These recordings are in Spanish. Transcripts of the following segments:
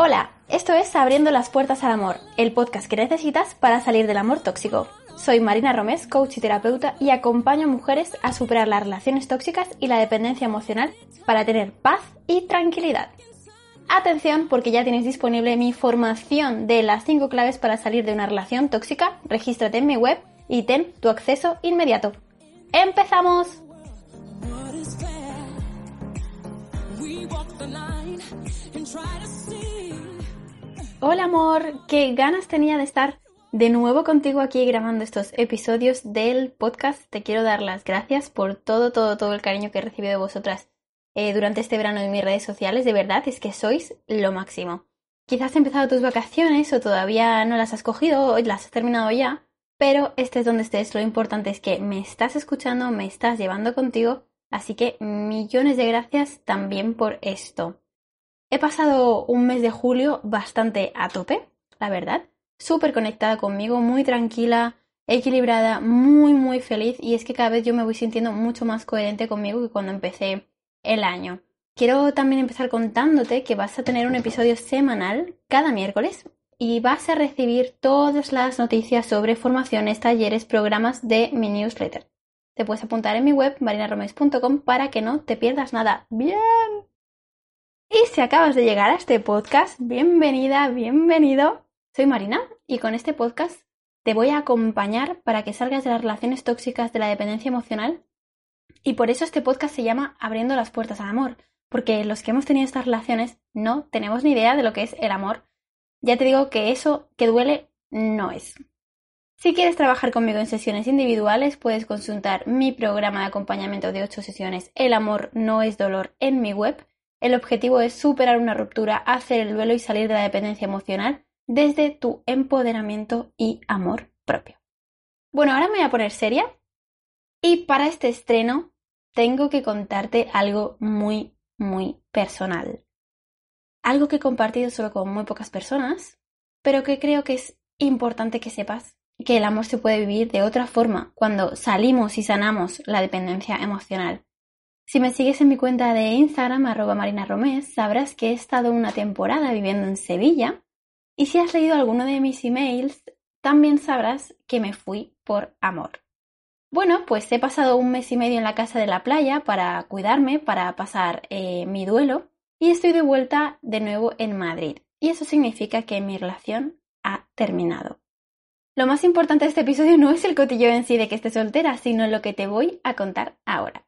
Hola, esto es Abriendo las Puertas al Amor, el podcast que necesitas para salir del amor tóxico. Soy Marina Romés, coach y terapeuta, y acompaño a mujeres a superar las relaciones tóxicas y la dependencia emocional para tener paz y tranquilidad. Atención porque ya tienes disponible mi formación de las 5 claves para salir de una relación tóxica. Regístrate en mi web y ten tu acceso inmediato. ¡Empezamos! Hola amor, qué ganas tenía de estar de nuevo contigo aquí grabando estos episodios del podcast. Te quiero dar las gracias por todo, todo, todo el cariño que he recibido de vosotras eh, durante este verano en mis redes sociales. De verdad, es que sois lo máximo. Quizás has empezado tus vacaciones o todavía no las has cogido o las has terminado ya, pero este es donde estés. Lo importante es que me estás escuchando, me estás llevando contigo, así que millones de gracias también por esto. He pasado un mes de julio bastante a tope, la verdad, súper conectada conmigo, muy tranquila, equilibrada, muy, muy feliz y es que cada vez yo me voy sintiendo mucho más coherente conmigo que cuando empecé el año. Quiero también empezar contándote que vas a tener un episodio semanal cada miércoles y vas a recibir todas las noticias sobre formaciones, talleres, programas de mi newsletter. Te puedes apuntar en mi web marinaromes.com para que no te pierdas nada. Bien. Y si acabas de llegar a este podcast, bienvenida, bienvenido. Soy Marina y con este podcast te voy a acompañar para que salgas de las relaciones tóxicas de la dependencia emocional. Y por eso este podcast se llama Abriendo las puertas al amor, porque los que hemos tenido estas relaciones no tenemos ni idea de lo que es el amor. Ya te digo que eso que duele no es. Si quieres trabajar conmigo en sesiones individuales, puedes consultar mi programa de acompañamiento de 8 sesiones El amor no es dolor en mi web el objetivo es superar una ruptura, hacer el duelo y salir de la dependencia emocional desde tu empoderamiento y amor propio. Bueno, ahora me voy a poner seria y para este estreno tengo que contarte algo muy, muy personal. Algo que he compartido solo con muy pocas personas, pero que creo que es importante que sepas que el amor se puede vivir de otra forma cuando salimos y sanamos la dependencia emocional. Si me sigues en mi cuenta de Instagram, arroba marinaromés, sabrás que he estado una temporada viviendo en Sevilla. Y si has leído alguno de mis emails, también sabrás que me fui por amor. Bueno, pues he pasado un mes y medio en la casa de la playa para cuidarme, para pasar eh, mi duelo, y estoy de vuelta de nuevo en Madrid. Y eso significa que mi relación ha terminado. Lo más importante de este episodio no es el cotillo en sí de que esté soltera, sino lo que te voy a contar ahora.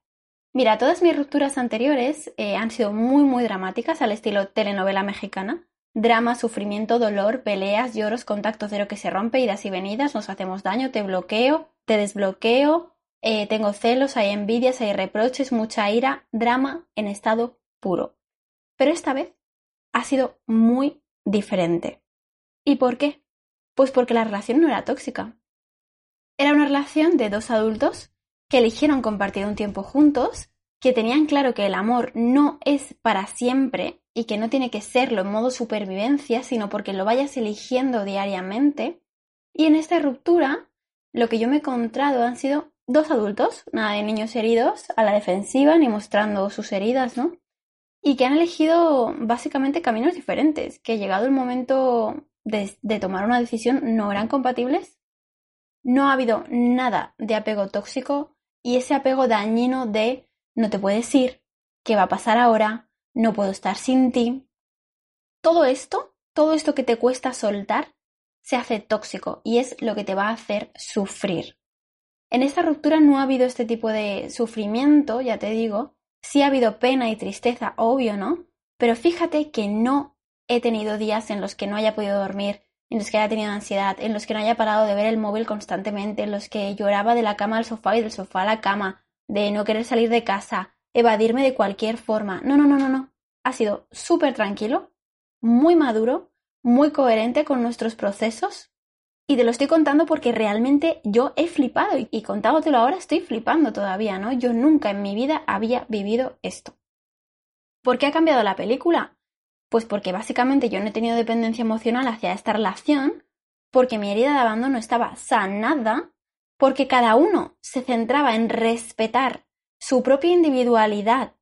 Mira, todas mis rupturas anteriores eh, han sido muy, muy dramáticas al estilo telenovela mexicana. Drama, sufrimiento, dolor, peleas, lloros, contacto cero que se rompe, idas y venidas, nos hacemos daño, te bloqueo, te desbloqueo, eh, tengo celos, hay envidias, hay reproches, mucha ira, drama en estado puro. Pero esta vez ha sido muy diferente. ¿Y por qué? Pues porque la relación no era tóxica. Era una relación de dos adultos que eligieron compartir un tiempo juntos, que tenían claro que el amor no es para siempre y que no tiene que serlo en modo supervivencia, sino porque lo vayas eligiendo diariamente. Y en esta ruptura, lo que yo me he encontrado han sido dos adultos, nada de niños heridos a la defensiva ni mostrando sus heridas, ¿no? Y que han elegido básicamente caminos diferentes, que llegado el momento de, de tomar una decisión no eran compatibles. No ha habido nada de apego tóxico, y ese apego dañino de no te puedes ir, qué va a pasar ahora, no puedo estar sin ti. Todo esto, todo esto que te cuesta soltar, se hace tóxico y es lo que te va a hacer sufrir. En esta ruptura no ha habido este tipo de sufrimiento, ya te digo, sí ha habido pena y tristeza, obvio, ¿no? Pero fíjate que no he tenido días en los que no haya podido dormir, en los que haya tenido ansiedad, en los que no haya parado de ver el móvil constantemente, en los que lloraba de la cama al sofá y del sofá a la cama, de no querer salir de casa, evadirme de cualquier forma. No, no, no, no, no. Ha sido súper tranquilo, muy maduro, muy coherente con nuestros procesos. Y te lo estoy contando porque realmente yo he flipado y, contándotelo ahora estoy flipando todavía, ¿no? Yo nunca en mi vida había vivido esto. ¿Por qué ha cambiado la película? Pues porque básicamente yo no he tenido dependencia emocional hacia esta relación, porque mi herida de abandono estaba sanada, porque cada uno se centraba en respetar su propia individualidad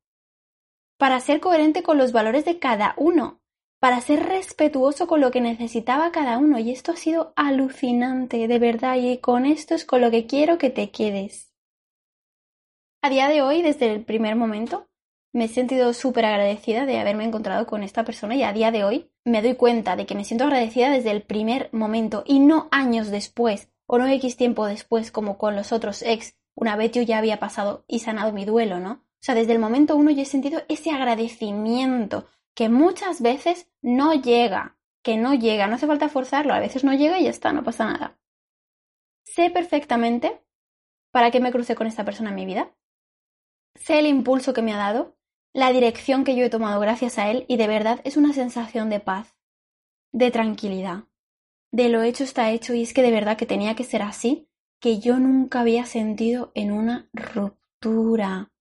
para ser coherente con los valores de cada uno para ser respetuoso con lo que necesitaba cada uno. Y esto ha sido alucinante, de verdad, y con esto es con lo que quiero que te quedes. A día de hoy, desde el primer momento, me he sentido súper agradecida de haberme encontrado con esta persona y a día de hoy me doy cuenta de que me siento agradecida desde el primer momento y no años después o no X tiempo después como con los otros ex, una vez yo ya había pasado y sanado mi duelo, ¿no? O sea, desde el momento uno yo he sentido ese agradecimiento que muchas veces no llega, que no llega, no hace falta forzarlo, a veces no llega y ya está, no pasa nada. Sé perfectamente para qué me crucé con esta persona en mi vida. Sé el impulso que me ha dado, la dirección que yo he tomado gracias a él y de verdad es una sensación de paz, de tranquilidad, de lo hecho está hecho y es que de verdad que tenía que ser así, que yo nunca había sentido en una ruptura.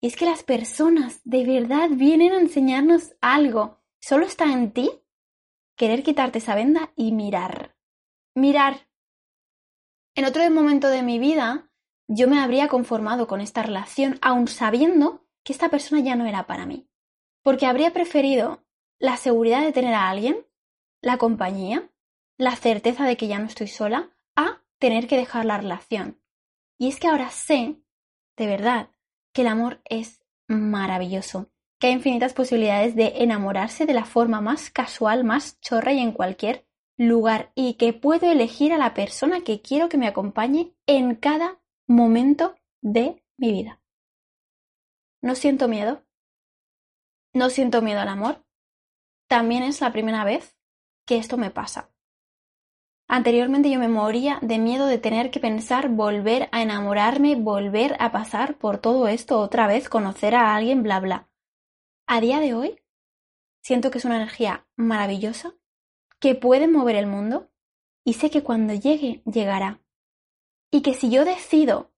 Y es que las personas de verdad vienen a enseñarnos algo. Solo está en ti querer quitarte esa venda y mirar. Mirar. En otro momento de mi vida, yo me habría conformado con esta relación, aun sabiendo que esta persona ya no era para mí. Porque habría preferido la seguridad de tener a alguien, la compañía, la certeza de que ya no estoy sola, a tener que dejar la relación. Y es que ahora sé, de verdad, que el amor es maravilloso, que hay infinitas posibilidades de enamorarse de la forma más casual, más chorra y en cualquier lugar, y que puedo elegir a la persona que quiero que me acompañe en cada momento de mi vida. No siento miedo. No siento miedo al amor. También es la primera vez que esto me pasa. Anteriormente yo me moría de miedo de tener que pensar volver a enamorarme, volver a pasar por todo esto otra vez, conocer a alguien, bla, bla. A día de hoy, siento que es una energía maravillosa, que puede mover el mundo y sé que cuando llegue, llegará. Y que si yo decido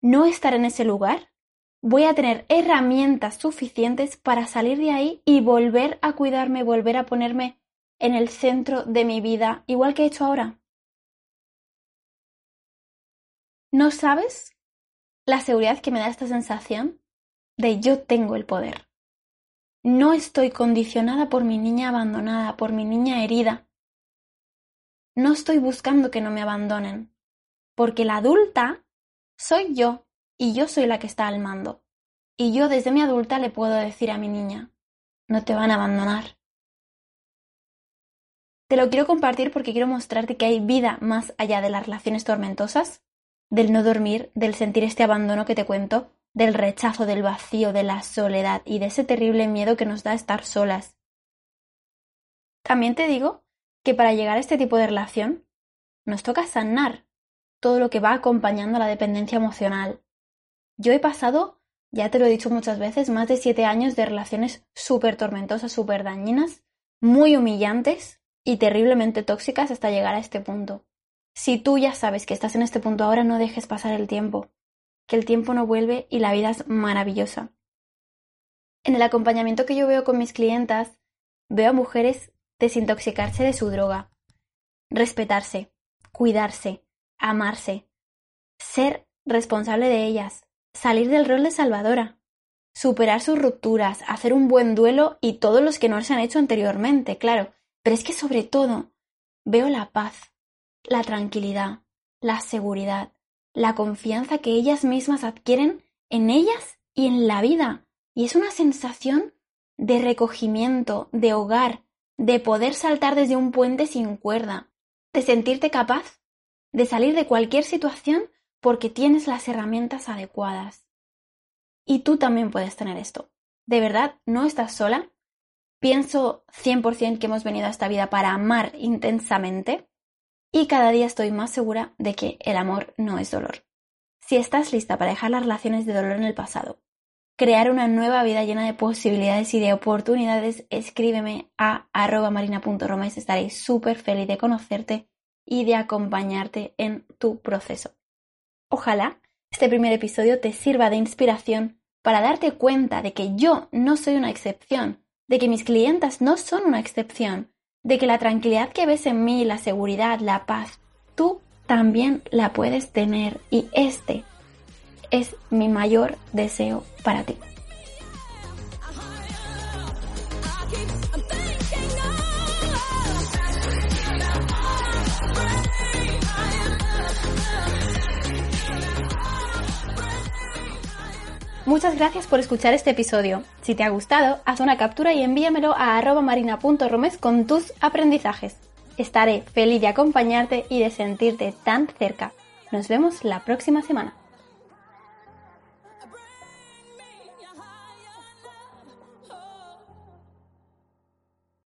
no estar en ese lugar, voy a tener herramientas suficientes para salir de ahí y volver a cuidarme, volver a ponerme en el centro de mi vida, igual que he hecho ahora. ¿No sabes la seguridad que me da esta sensación de yo tengo el poder? No estoy condicionada por mi niña abandonada, por mi niña herida. No estoy buscando que no me abandonen, porque la adulta soy yo y yo soy la que está al mando. Y yo desde mi adulta le puedo decir a mi niña, no te van a abandonar. Te lo quiero compartir porque quiero mostrarte que hay vida más allá de las relaciones tormentosas, del no dormir, del sentir este abandono que te cuento, del rechazo, del vacío, de la soledad y de ese terrible miedo que nos da estar solas. También te digo que para llegar a este tipo de relación nos toca sanar todo lo que va acompañando la dependencia emocional. Yo he pasado, ya te lo he dicho muchas veces, más de siete años de relaciones súper tormentosas, súper dañinas, muy humillantes, y terriblemente tóxicas hasta llegar a este punto. Si tú ya sabes que estás en este punto ahora, no dejes pasar el tiempo, que el tiempo no vuelve y la vida es maravillosa. En el acompañamiento que yo veo con mis clientas, veo a mujeres desintoxicarse de su droga, respetarse, cuidarse, amarse, ser responsable de ellas, salir del rol de salvadora, superar sus rupturas, hacer un buen duelo y todos los que no se han hecho anteriormente, claro, pero es que sobre todo veo la paz, la tranquilidad, la seguridad, la confianza que ellas mismas adquieren en ellas y en la vida. Y es una sensación de recogimiento, de hogar, de poder saltar desde un puente sin cuerda, de sentirte capaz de salir de cualquier situación porque tienes las herramientas adecuadas. Y tú también puedes tener esto. De verdad, no estás sola, Pienso 100% que hemos venido a esta vida para amar intensamente y cada día estoy más segura de que el amor no es dolor. Si estás lista para dejar las relaciones de dolor en el pasado, crear una nueva vida llena de posibilidades y de oportunidades, escríbeme a arroba marina.roma y estaré súper feliz de conocerte y de acompañarte en tu proceso. Ojalá este primer episodio te sirva de inspiración para darte cuenta de que yo no soy una excepción, de que mis clientas no son una excepción, de que la tranquilidad que ves en mí, la seguridad, la paz, tú también la puedes tener y este es mi mayor deseo para ti. Muchas gracias por escuchar este episodio. Si te ha gustado, haz una captura y envíamelo a marina.romes con tus aprendizajes. Estaré feliz de acompañarte y de sentirte tan cerca. Nos vemos la próxima semana.